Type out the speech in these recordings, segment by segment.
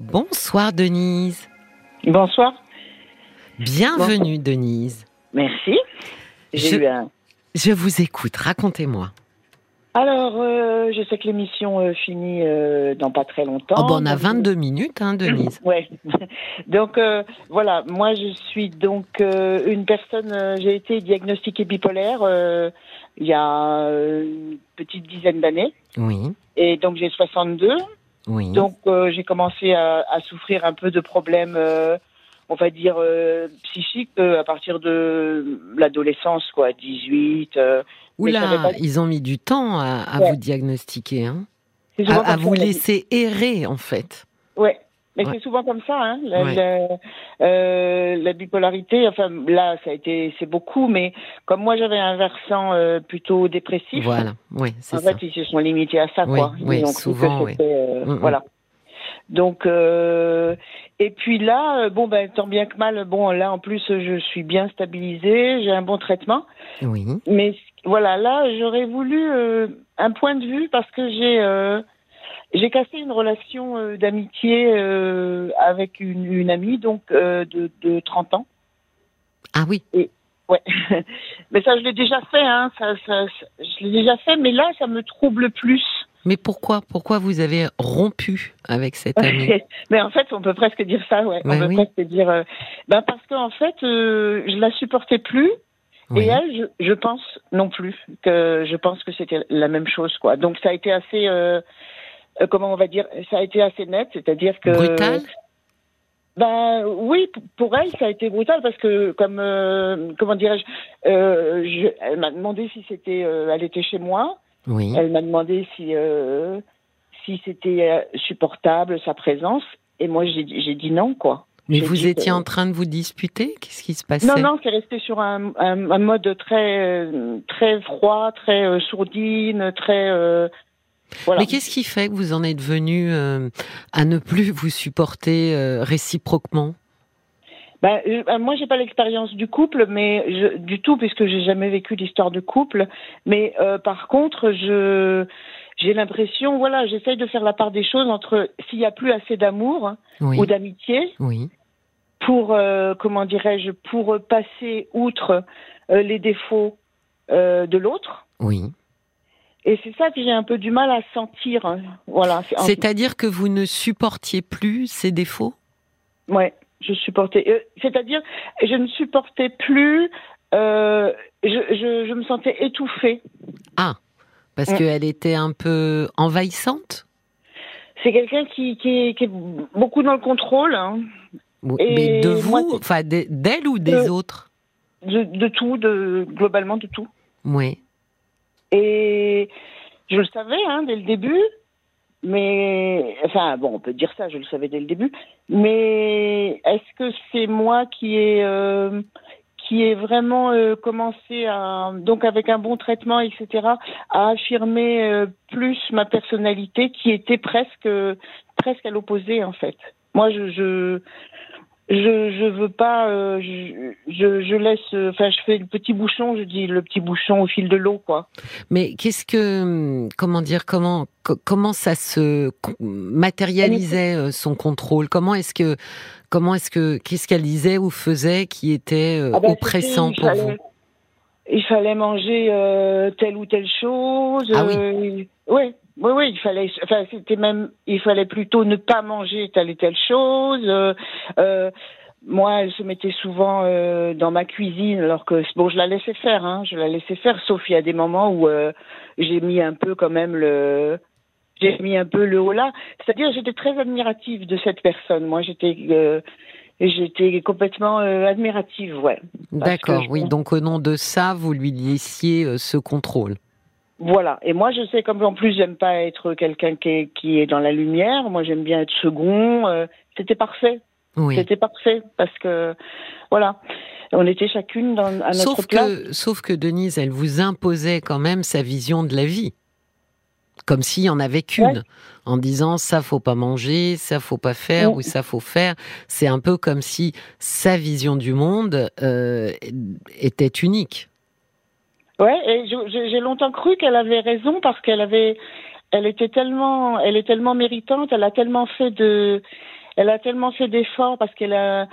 Bonsoir Denise. Bonsoir. Bienvenue Denise. Merci. Je- eu un. Je vous écoute, racontez-moi. Alors, euh, je sais que l'émission euh, finit euh, dans pas très longtemps. Oh, bon, on a Donc, 22 minutes, hein, Denise. Ouais. donc voilà, moi je suis donc une personne. J'ai été diagnostiquée bipolaire il y a une petite dizaine d'années, Oui, et donc j'ai 62. Oui. Donc euh, j'ai commencé à, à souffrir un peu de problèmes, euh, on va dire euh, psychiques à partir de l'adolescence, quoi, 18. euh, mais ça Oula, pas- ils ont mis du temps à, à Ouais. vous diagnostiquer, hein à, à vous laisser errer, en fait. Ouais. Mais Ouais. c'est souvent comme ça, hein. La, Ouais. la- euh, la bipolarité, enfin là, ça a été, c'est beaucoup, mais comme moi j'avais un versant euh, plutôt dépressif, Voilà, oui, c'est en ça. fait ils se sont limités à ça, quoi. oui, souvent, oui. euh, Mm, mm. Voilà. Donc, euh, et puis là, bon, ben, tant bien que mal, bon, là en plus je suis bien stabilisée, j'ai un bon traitement, Oui, mais voilà, là j'aurais voulu un point de vue parce que j'ai euh, j'ai cassé une relation euh, d'amitié euh, avec une, une amie donc euh, de, de 30 ans. ah oui, Ouais. mais ça je l'ai déjà fait hein, ça, ça, ça- je l'ai déjà fait mais là ça me trouble plus. mais pourquoi Pourquoi vous avez rompu avec cette amie? Mais en fait, on peut presque dire ça, ouais. On peut oui. presque dire ben parce qu'en fait, je la supportais plus Oui. Et elle, je, je pense non plus que je pense que c'était la même chose, quoi. Donc ça a été assez, euh, comment on va dire, ça a été assez net, c'est-à-dire que Brutal? Ben oui, pour elle, ça a été brutal parce que comme euh, comment dirais-je, euh, je, elle m'a demandé si c'était, elle était chez moi, Oui, elle m'a demandé si si c'était supportable sa présence, et moi j'ai dit non, quoi. mais vous dit étiez en train de vous disputer? Qu'est-ce qui se passait? Non, non, c'est resté sur un, un, un mode très, très froid, très euh, sourdine, très. euh, voilà. Mais qu'est-ce qui fait que vous en êtes venu euh, à ne plus vous supporter euh, réciproquement? Ben, euh, moi, j'ai pas l'expérience du couple, mais je, du tout, puisque j'ai jamais vécu d'histoire de couple. Mais euh, par contre, je j'ai l'impression, voilà, j'essaye de faire la part des choses entre s'il y a plus assez d'amour hein, Oui, ou d'amitié oui, pour, comment dirais-je, pour passer outre les défauts de l'autre. oui. Et c'est ça que j'ai un peu du mal à sentir. hein. Voilà. c'est- C'est-à-dire que vous ne supportiez plus ces défauts? Ouais, je supportais. euh, C'est-à-dire, je ne supportais plus. euh, je, je, je me sentais étouffée. Parce Mm. qu'elle était un peu envahissante? C'est quelqu'un qui, qui, est, qui est beaucoup dans le contrôle hein, Et Mais de vous Enfin, de- d'elle ou des autres? De, de tout, de globalement de tout. Oui. Et je le savais hein, dès le début, mais enfin bon, on peut dire ça, je le savais dès le début. Mais est-ce que c'est moi qui ai euh, qui ai vraiment euh, commencé donc avec un bon traitement, etc., à affirmer euh, plus ma personnalité, qui était presque presque à l'opposé en fait? Moi, je je je, je veux pas, euh, je, laisse, euh, enfin, je fais le petit bouchon, je dis le petit bouchon au fil de l'eau, quoi. Mais qu'est-ce que, hum, comment dire, comment, co- comment ça se matérialisait euh, son contrôle? Comment est-ce que, comment est-ce que, qu'est-ce qu'elle disait ou faisait qui était Ah ben, oppressant pour vous? Il fallait manger euh, telle ou telle chose. Ah oui. euh, oui, oui, oui, il fallait. Enfin, c'était même. Il fallait plutôt ne pas manger telle et telle chose. euh, euh, moi, elle se mettait souvent euh, dans ma cuisine, alors que bon, je la laissais faire, hein, je la laissais faire, sauf il y a des moments où j'ai mis un peu quand même le. J'ai mis un peu le haut là. C'est-à-dire, j'étais très admirative de cette personne. Moi, j'étais. J'étais complètement admirative, ouais. D'accord, oui. Donc au nom de ça, vous lui laissiez ce contrôle. Voilà. Et moi, je sais comme en plus, j'aime pas être quelqu'un qui est, qui est dans la lumière. Moi, j'aime bien être second. euh, C'était parfait. Oui. C'était parfait parce que voilà, on était chacune dans, à notre Sauf place. que, sauf que Denise, elle vous imposait quand même sa vision de la vie. Comme s'il y en avait qu'une. Ouais. En disant ça faut pas manger, ça faut pas faire Ouais. ou ça faut faire. C'est un peu comme si sa vision du monde euh, était unique. Ouais. Et j'ai longtemps cru qu'elle avait raison parce qu'elle avait, elle était tellement, elle est tellement méritante. Elle a tellement fait de, elle a tellement fait d'efforts parce qu'elle a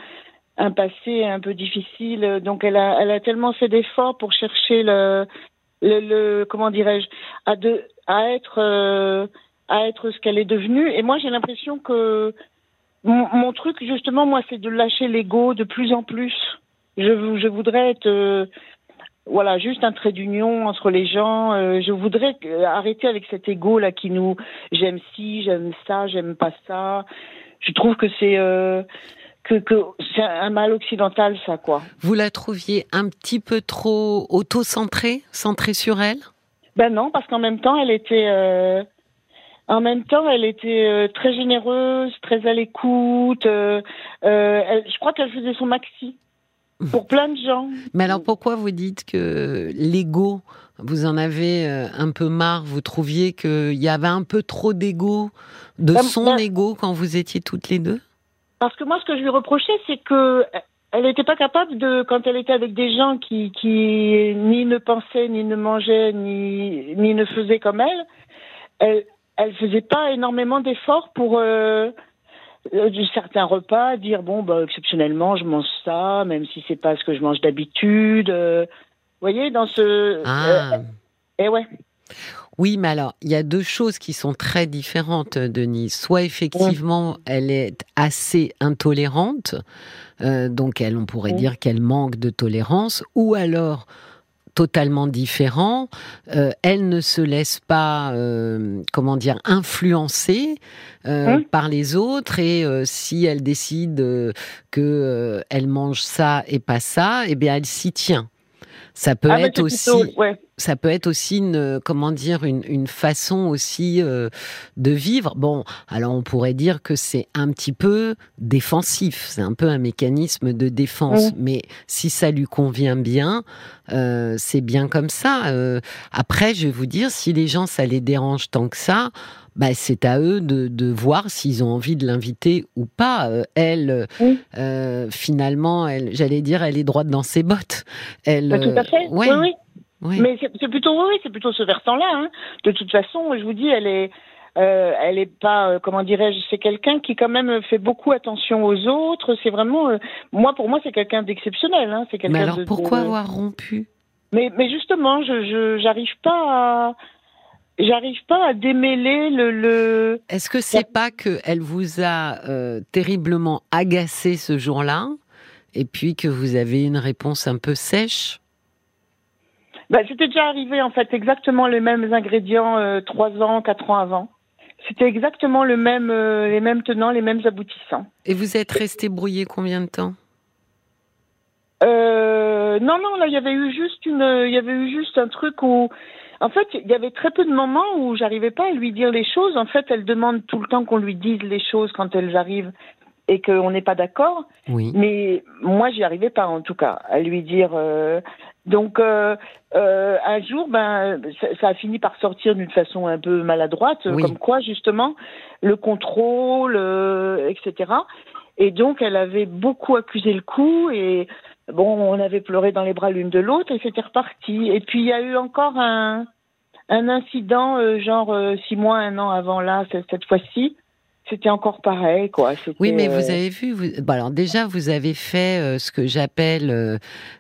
un passé un peu difficile. Donc elle a, elle a tellement fait d'efforts pour chercher le, le, le comment dirais-je, à de, à être, euh, à être ce qu'elle est devenue. Et moi, j'ai l'impression que mon, mon, truc, justement, moi, c'est de lâcher l'ego de plus en plus. Je, je voudrais être, euh, voilà, juste un trait d'union entre les gens. Euh, je voudrais arrêter avec cet ego là qui nous, j'aime ci, j'aime ça, j'aime pas ça. Je trouve que c'est euh, que, que c'est un mal occidental, ça, quoi. Vous la trouviez un petit peu trop auto-centrée, centrée sur elle? Ben non, parce qu'en même temps, elle était, euh, en même temps, elle était euh, très généreuse, très à l'écoute. Euh, euh je crois qu'elle faisait son maxi pour plein de gens. Mais alors pourquoi vous dites que l'ego, vous en avez euh, un peu marre? Vous trouviez qu'il y avait un peu trop d'ego, de ben, son ben ego quand vous étiez toutes les deux? Parce que moi, ce que je lui reprochais, c'est que elle n'était pas capable de, quand elle était avec des gens qui, qui ni ne pensaient, ni ne mangeaient, ni, ni ne faisaient comme elle, elle, elle faisait pas énormément d'efforts pour euh, euh certains repas, dire bon, bah, exceptionnellement, je mange ça, même si c'est pas ce que je mange d'habitude. Euh, vous voyez, dans ce. Ah. euh, eh ouais. Oui, mais alors, il y a deux choses qui sont très différentes, Denise. Soit effectivement, elle est assez intolérante, euh, donc elle, on pourrait dire qu'elle manque de tolérance, ou alors totalement différent. Euh, elle ne se laisse pas, euh, comment dire, influencer hein par les autres. Et si elle décide que elle mange ça et pas ça, eh bien, elle s'y tient. Ça peut ah, être aussi, ça peut être aussi une, comment dire, une, une façon aussi euh, de vivre. Bon, alors on pourrait dire que c'est un petit peu défensif, c'est un peu un mécanisme de défense. Mais si ça lui convient bien, euh, c'est bien comme ça. Euh, après, je vais vous dire, si les gens ça les dérange tant que ça, bah, c'est à eux de, de voir s'ils ont envie de l'inviter ou pas. Euh, elle, euh, finalement, elle, j'allais dire, elle est droite dans ses bottes. Elle, bah, tout à fait. oui, oui. Oui. Mais c'est plutôt, oui, c'est plutôt ce versant-là. Hein. De toute façon, je vous dis, elle est. Euh, elle est pas, euh, comment dirais-je, c'est quelqu'un qui quand même fait beaucoup attention aux autres. C'est vraiment, euh, moi pour moi c'est quelqu'un d'exceptionnel. Hein. C'est quelqu'un. Mais alors pourquoi avoir rompu? Mais, mais justement, je j'arrive pas à, j'arrive pas à démêler le. le... Est-ce que c'est pas que elle vous a euh, terriblement agacé ce jour-là, et puis que vous avez une réponse un peu sèche? Bah, C'était déjà arrivé en fait exactement les mêmes ingrédients euh, trois ans, quatre ans avant. C'était exactement le même, euh, les mêmes tenants, les mêmes aboutissants. Et vous êtes resté brouillé combien de temps? Non, non, là il y avait eu juste une, il y avait eu juste un truc où en fait, il y avait très peu de moments où j'arrivais pas à lui dire les choses. En fait, elle demande tout le temps qu'on lui dise les choses quand elles arrivent et qu'on n'est pas d'accord. Oui. Mais moi, j'y arrivais pas, en tout cas, à lui dire. Euh... Donc, euh, euh, un jour, ben, ça, ça, a fini par sortir d'une façon un peu maladroite, oui. comme quoi, justement, le contrôle, euh, etc. Et donc, elle avait beaucoup accusé le coup et bon, on avait pleuré dans les bras l'une de l'autre et c'était reparti. Et puis il y a eu encore un, un incident, euh, genre euh, six mois, un an avant là, cette, cette fois-ci, c'était encore pareil, quoi. Oui, mais vous euh, avez vu, vous... Bon, alors déjà, vous avez fait euh, ce que j'appelle, euh,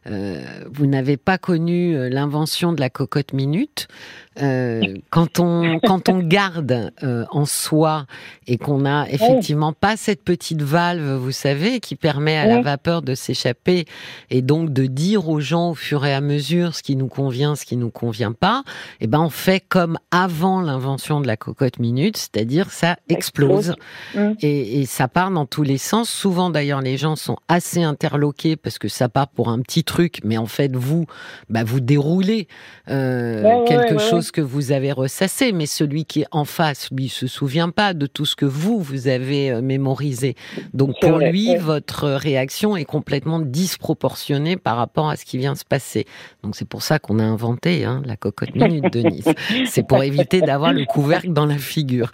euh vous n'avez pas connu l'invention de la cocotte minute. Quand on quand on garde en soi et qu'on a effectivement pas cette petite valve, vous savez, qui permet à la vapeur de s'échapper et donc de dire aux gens au fur et à mesure ce qui nous convient, ce qui nous convient pas. Et eh ben, on fait comme avant l'invention de la cocotte minute, c'est-à-dire ça explose. Mm. Et, et, ça part dans tous les sens. Souvent, d'ailleurs, les gens sont assez interloqués parce que ça part pour un petit truc, mais en fait, vous, bah, vous déroulez euh, quelque chose que vous avez ressassé, mais celui qui est en face, lui, se souvient pas de tout ce que vous, vous avez euh, mémorisé. Donc, pour lui, votre réaction est complètement disproportionnée par rapport à ce qui vient se passer. Donc, c'est pour ça qu'on a inventé hein, la cocotte minute, Denise. C'est pour éviter d'avoir le couvercle dans la figure.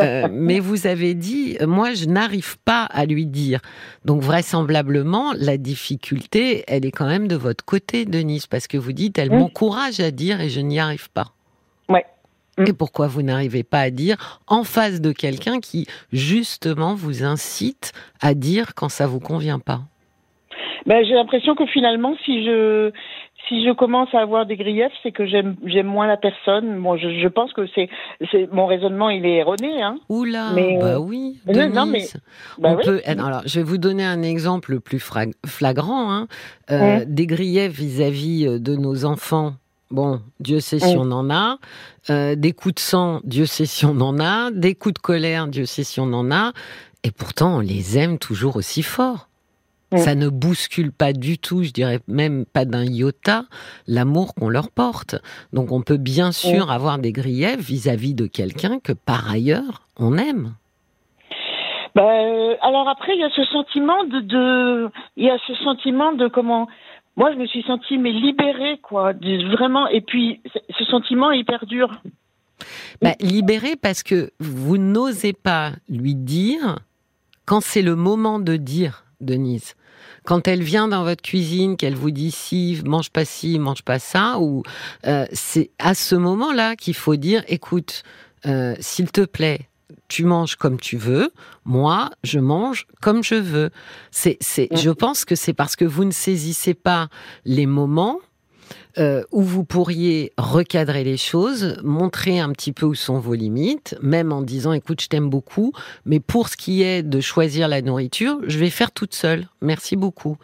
Euh, mais vous avez dit, moi, je n'arrive pas à lui dire. Donc, vraisemblablement, la difficulté, elle est quand même de votre côté, Denise, parce que vous dites, elle m'encourage à dire et je n'y arrive pas. Ouais. Et pourquoi vous n'arrivez pas à dire en face de quelqu'un qui justement vous incite à dire quand ça vous convient pas? Ben, j'ai l'impression que finalement, si je si je commence à avoir des griefs, c'est que j'aime j'aime moins la personne. Bon, je, je pense que c'est c'est mon raisonnement, il est erroné, hein. Oula, mais, bah euh, oui. non, mais bah on peut. Alors, je vais vous donner un exemple plus flagrant. Hein. Euh, Des griefs vis-à-vis euh, de nos enfants. Bon, Dieu sait si on en a. Euh, des coups de sang, Dieu sait si on en a. Des coups de colère, Dieu sait si on en a. Et pourtant, on les aime toujours aussi fort. Ça ne bouscule pas du tout, je dirais même pas d'un iota, l'amour qu'on leur porte. Donc on peut bien sûr avoir des griefs vis-à-vis de quelqu'un que par ailleurs on aime. Ben, alors après, il y a ce sentiment de, y a ce sentiment de comment. Moi, je me suis sentie mais libérée, quoi, vraiment. Et puis, ce sentiment il perdure. Ben, libérée parce que vous n'osez pas lui dire quand c'est le moment de dire, Denise quand elle vient dans votre cuisine, qu'elle vous dit si, mange pas ci, mange pas ça, ou euh, c'est à ce moment-là qu'il faut dire, écoute, euh, s'il te plaît, tu manges comme tu veux, moi, je mange comme je veux. C'est, c'est, je pense que c'est parce que vous ne saisissez pas les moments euh, où vous pourriez recadrer les choses, montrer un petit peu où sont vos limites, même en disant écoute, je t'aime beaucoup, mais pour ce qui est de choisir la nourriture, je vais faire toute seule. Merci beaucoup.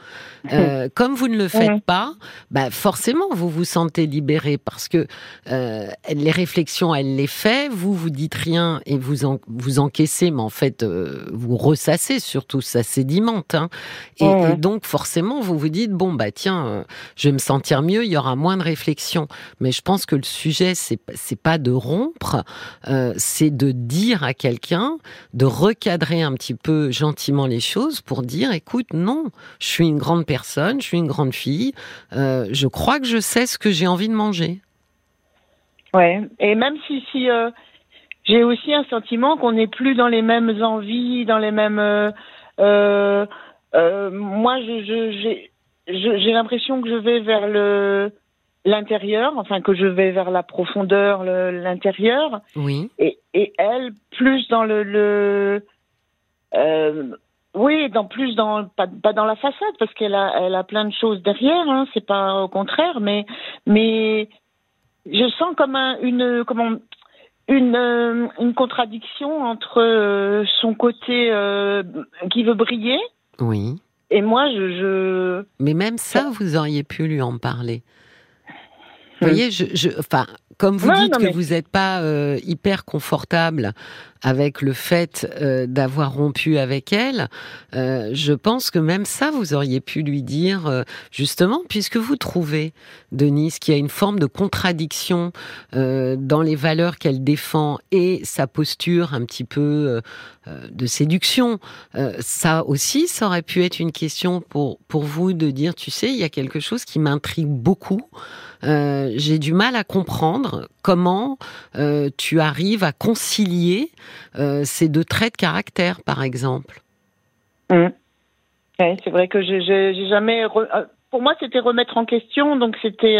Euh, comme vous ne le faites pas, bah forcément vous vous sentez libéré parce que euh, les réflexions, elle les fait, vous vous dites rien et vous en, vous encaissez, mais en fait vous ressassez surtout, ça sédimente. Hein. Et, et, donc forcément vous vous dites bon bah tiens, je vais me sentir mieux, il y aura moins de réflexion. Mais je pense que le sujet, c'est pas de rompre, euh, c'est de dire à quelqu'un, de recadrer un petit peu gentiment les choses pour dire, écoute, non, je suis une grande personne, je suis une grande fille, euh, je crois que je sais ce que j'ai envie de manger. Ouais, et même si si euh, j'ai aussi un sentiment qu'on n'est plus dans les mêmes envies, dans les mêmes. Euh, moi, j'ai j'ai l'impression que je vais vers le l'intérieur, enfin que je vais vers la profondeur, l'intérieur. Oui. Et, et, elle plus dans le, le euh, oui, dans plus dans pas, pas, dans la façade parce qu'elle a elle a plein de choses derrière. Hein, c'est pas au contraire, mais mais je sens comme un, une comment une, euh, une contradiction entre euh, son côté qui veut briller. Oui. Et moi, je, je... Mais même ça, vous auriez pu lui en parler. Vous voyez, je, je, enfin, comme vous dites que vous n'êtes pas euh, hyper confortable avec le fait euh, d'avoir rompu avec elle, euh, je pense que même ça, vous auriez pu lui dire, euh, justement, puisque vous trouvez, Denise, qu'il y a une forme de contradiction euh, dans les valeurs qu'elle défend et sa posture un petit peu de séduction, ça aussi, ça aurait pu être une question pour, pour vous de dire, tu sais, il y a quelque chose qui m'intrigue beaucoup. Euh, j'ai du mal à comprendre comment euh, tu arrives à concilier euh, ces deux traits de caractère, par exemple? Mmh. c'est vrai que j'ai jamais. Pour moi, c'était remettre en question, donc c'était.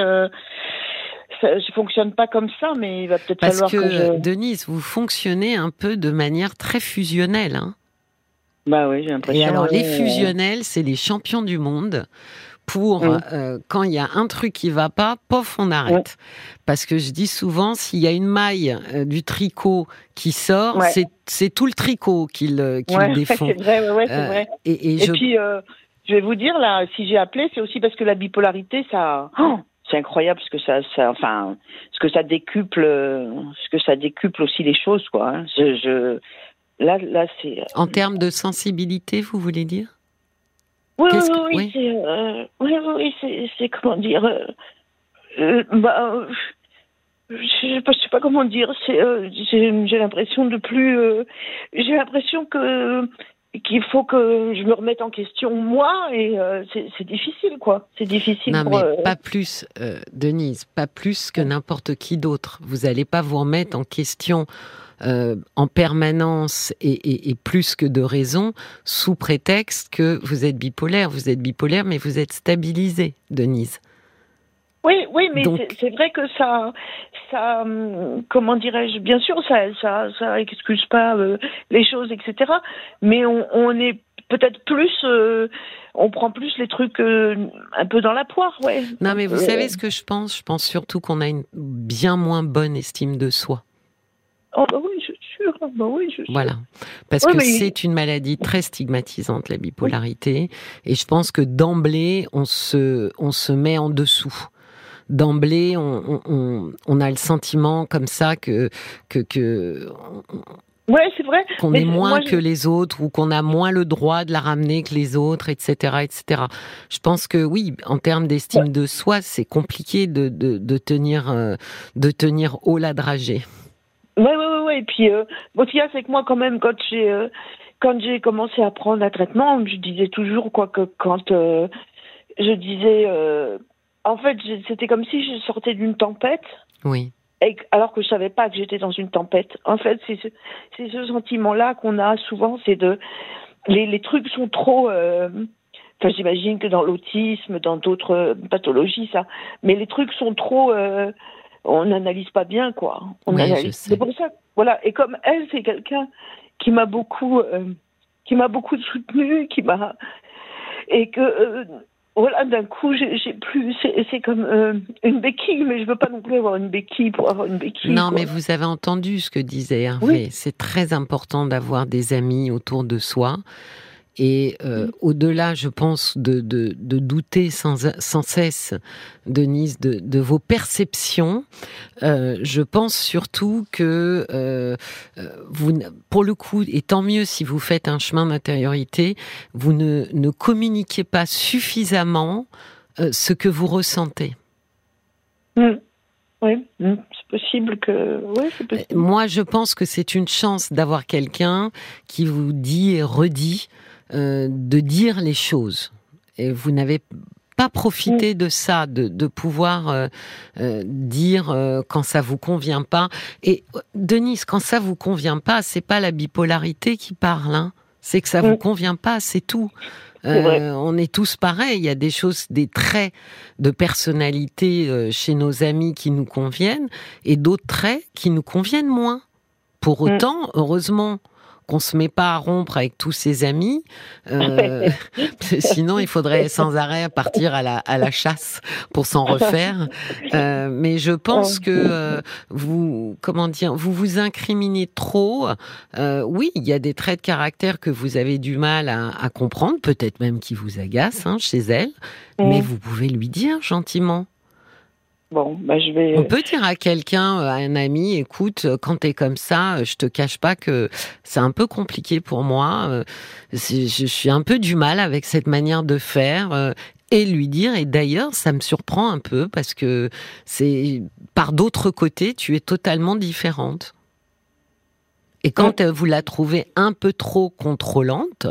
Ça, je fonctionne pas comme ça, mais il va peut-être falloir que, que je... Denise, vous fonctionnez un peu de manière très fusionnelle. Hein bah oui, j'ai l'impression. Et alors, les fusionnels, c'est les champions du monde pour mm. euh, quand il y a un truc qui va pas, pof, on arrête. Parce que je dis souvent, s'il y a une maille euh, du tricot qui sort, c'est tout le tricot qui le, qui le défend. c'est vrai, ouais, c'est euh, vrai. Et, et, puis, je vais vous dire, là, si j'ai appelé, c'est aussi parce que la bipolarité, ça... Oh, c'est incroyable ce que ça, ça, enfin, ce que ça décuple, ce que ça décuple aussi les choses, quoi. Hein. Je, je, là, là, c'est. En termes de sensibilité, vous voulez dire? Oui, oui, oui, euh, oui, oui, c'est comment dire. Euh, euh, bah, je pas, sais pas comment dire. C'est, j'ai l'impression de plus. j'ai l'impression que qu'il faut que je me remette en question moi et c'est difficile quoi. C'est difficile. Non mais pas plus, Denise, pas plus que n'importe qui d'autre. Vous allez pas vous remettre en question euh, en permanence et, plus que de raison sous prétexte que vous êtes bipolaire. Vous êtes bipolaire, mais vous êtes stabilisé, Denise. Oui, oui, mais c'est vrai que ça, ça, hum, comment dirais-je, bien sûr, ça, ça, ça excuse pas euh, les choses, etc. Mais on, on est peut-être plus, euh, on prend plus les trucs euh, un peu dans la poire, ouais. Non, mais vous savez ce que je pense? Je pense surtout qu'on a une bien moins bonne estime de soi. Oh bah oui, je suis sûre. Bah oui, je suis Voilà. Parce que c'est une maladie très stigmatisante, la bipolarité. Et je pense que d'emblée, on se, on se met en dessous d'emblée, on, on, on, a le sentiment comme ça que que, que Ouais, c'est vrai. Qu'on est moins que les autres ou qu'on a moins le droit de la ramener que les autres, etc., etc. Je pense que oui, en termes d'estime de soi, c'est compliqué de, de, de tenir euh, de tenir haut la dragée. Ouais, ouais, ouais, ouais. Et puis, euh, bon, ce qu'il y a, c'est que moi, quand même, quand j'ai euh, quand j'ai commencé à prendre un traitement, je disais toujours quoi que quand euh, je disais, en fait, c'était comme si je sortais d'une tempête. Oui alors que je savais pas que j'étais dans une tempête. En fait, c'est ce, ce sentiment-là qu'on a souvent, c'est de les, les, trucs sont trop. Euh, enfin, j'imagine que dans l'autisme, dans d'autres pathologies, ça. Mais les trucs sont trop. On n'analyse pas bien, quoi. On analyse. C'est pour ça. Voilà. Et comme elle, c'est quelqu'un qui m'a beaucoup, euh, qui m'a beaucoup soutenu, qui m'a et que euh, voilà, d'un coup, j'ai plus. C'est comme euh, une béquille, mais je veux pas non plus avoir une béquille pour avoir une béquille. Non, mais vous avez entendu ce que disait Hervé. C'est très important d'avoir des amis autour de soi et euh, au-delà, je pense, de, de, de douter sans, sans, cesse, Denise, de, de vos perceptions, euh, je pense surtout que euh, vous, pour le coup, et tant mieux si vous faites un chemin d'intériorité, vous ne, ne communiquez pas suffisamment ce que vous ressentez. Mmh. Oui, mmh. c'est possible que. Oui, possible. Moi, je pense que c'est une chance d'avoir quelqu'un qui vous dit et redit euh, de dire les choses. Et vous n'avez pas profité de ça, de, de pouvoir euh, euh, dire quand ça vous convient pas. Et Denise, quand ça vous convient pas, c'est pas la bipolarité qui parle, hein. c'est que ça vous convient pas, c'est tout. on est tous pareils. Il y a des choses, des traits de personnalité chez nos amis qui nous conviennent et d'autres traits qui nous conviennent moins. Pour mm. autant, heureusement, qu'on se met pas à rompre avec tous ses amis. Euh, sinon, il faudrait sans arrêt partir à la, à la chasse pour s'en refaire. Euh, mais je pense que euh, vous, comment dire, vous vous incriminez trop. oui, il y a des traits de caractère que vous avez du mal à, à comprendre, peut-être même qui vous agacent hein, chez elle. Mais vous pouvez lui dire gentiment. Bon, bah je vais. On peut dire à quelqu'un, à un ami, écoute, quand t'es comme ça, je te cache pas que c'est un peu compliqué pour moi. Euh, je suis un peu du mal avec cette manière de faire. Euh, et lui dire, et d'ailleurs, ça me surprend un peu parce que c'est par d'autres côtés, tu es totalement différente. Et quand vous la trouvez un peu trop contrôlante,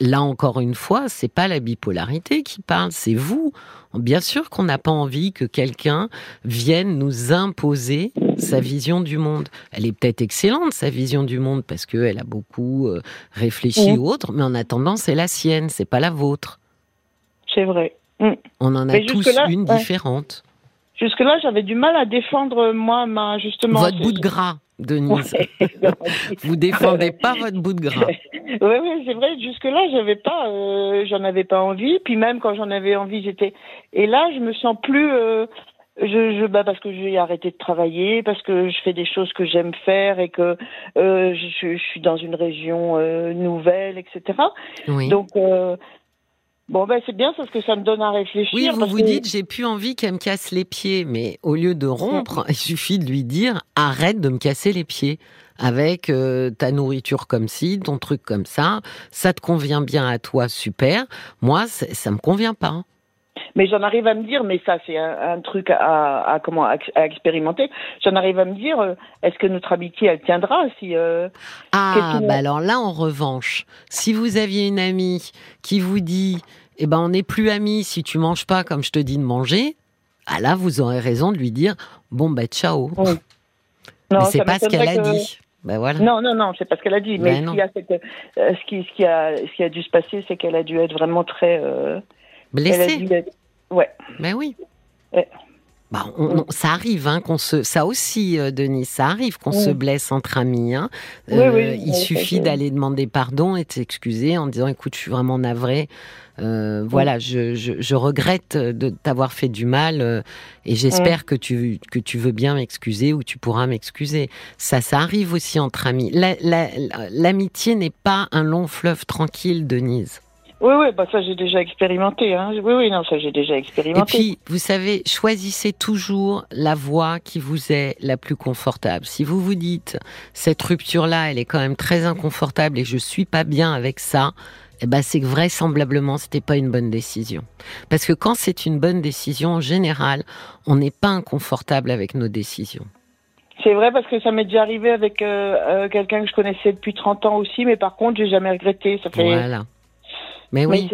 là encore une fois, c'est pas la bipolarité qui parle, c'est vous. Bien sûr qu'on n'a pas envie que quelqu'un vienne nous imposer sa vision du monde. Elle est peut-être excellente, sa vision du monde, parce qu'elle a beaucoup euh, réfléchi ou autre, mais en attendant, c'est la sienne, c'est pas la vôtre. C'est vrai. Mm. On en a tous une différente. Jusque-là, j'avais du mal à défendre, moi, ma, justement. Votre bout de gras. Denise. Vous défendez pas votre bout de gras. Oui, oui, c'est vrai. Jusque-là, j'avais pas, euh, j'en avais pas envie. Puis même quand j'en avais envie, j'étais. Et là, je me sens plus. Euh, je, je bah parce que j'ai arrêté de travailler, parce que je fais des choses que j'aime faire et que euh, je, je, suis dans une région euh, nouvelle, etc. Oui. Donc euh, Bon, ben c'est bien parce que ça me donne à réfléchir. Oui, vous vous dites, j'ai plus envie qu'elle me casse les pieds, mais au lieu de rompre, il suffit de lui dire, arrête de me casser les pieds avec euh, ta nourriture comme ci, ton truc comme ça, ça te convient bien à toi, super. Moi, ça me convient pas. Mais j'en arrive à me dire, mais ça c'est un, truc à, comment à, expérimenter. J'en arrive à me dire, euh, est-ce que notre amitié elle tiendra si euh, Ah, bah alors là en revanche, si vous aviez une amie qui vous dit, eh ben on n'est plus amis si tu manges pas comme je te dis de manger, ah là vous aurez raison de lui dire, bon bah ciao. mais c'est pas ce qu'elle a dit. Ben voilà. Non, non, non, c'est pas ce qu'elle a dit. Mais ce, qui a, euh, ce, qui, ce, qui a, ce qui a dû se passer, c'est qu'elle a dû être vraiment très. Blessée. Ouais. Mais oui. Bah, on, ça arrive, hein, qu'on se, ça aussi, euh, Denise, ça arrive qu'on se blesse entre amis. Hein. Euh, il suffit d'aller demander pardon et de s'excuser en disant, écoute, je suis vraiment navré. Euh, voilà, je, je, je, regrette de t'avoir fait du mal euh, et j'espère que tu que tu veux bien m'excuser ou tu pourras m'excuser. Ça, ça arrive aussi entre amis. L'amitié n'est pas un long fleuve tranquille, Denise. Oui, oui, bah ça j'ai déjà expérimenté. Hein. Oui, oui, non, ça j'ai déjà expérimenté. Et puis, vous savez, choisissez toujours la voie qui vous est la plus confortable. Si vous vous dites, cette rupture-là, elle est quand même très inconfortable et je suis pas bien avec ça, eh ben c'est que vraisemblablement c'était pas une bonne décision. Parce que quand c'est une bonne décision, en général, on n'est pas inconfortable avec nos décisions. C'est vrai parce que ça m'est déjà arrivé avec euh, euh, quelqu'un que je connaissais depuis 30 ans aussi, mais par contre j'ai jamais regretté. Ça fait... Voilà. Mais oui.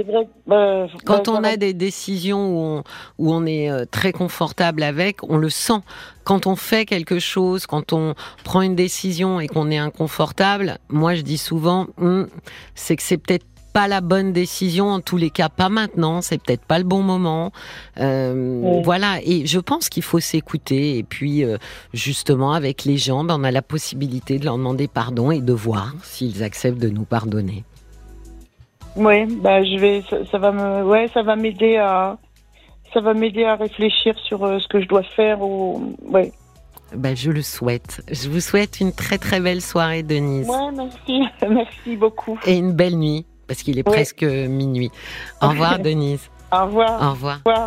Bah, Quand bah, on a des décisions où on, où on est euh, très confortable avec, on le sent. Quand on fait quelque chose, quand on prend une décision et qu'on est inconfortable, moi je dis souvent, hum, c'est que c'est peut-être pas la bonne décision, en tous les cas pas maintenant, c'est peut-être pas le bon moment. Euh, Voilà, et je pense qu'il faut s'écouter. Et puis euh, justement, avec les gens, ben, on a la possibilité de leur demander pardon et de voir s'ils acceptent de nous pardonner. Oui, bah je vais, ça, va me, ouais, ça va m'aider à, ça va m'aider à réfléchir sur euh, ce que je dois faire ou, ouais. Ben, je le souhaite. Je vous souhaite une très très belle soirée, Denise. Ouais, merci, merci beaucoup. Et une belle nuit, parce qu'il est presque minuit. Au revoir, Denise. Au revoir. Au revoir. Au revoir.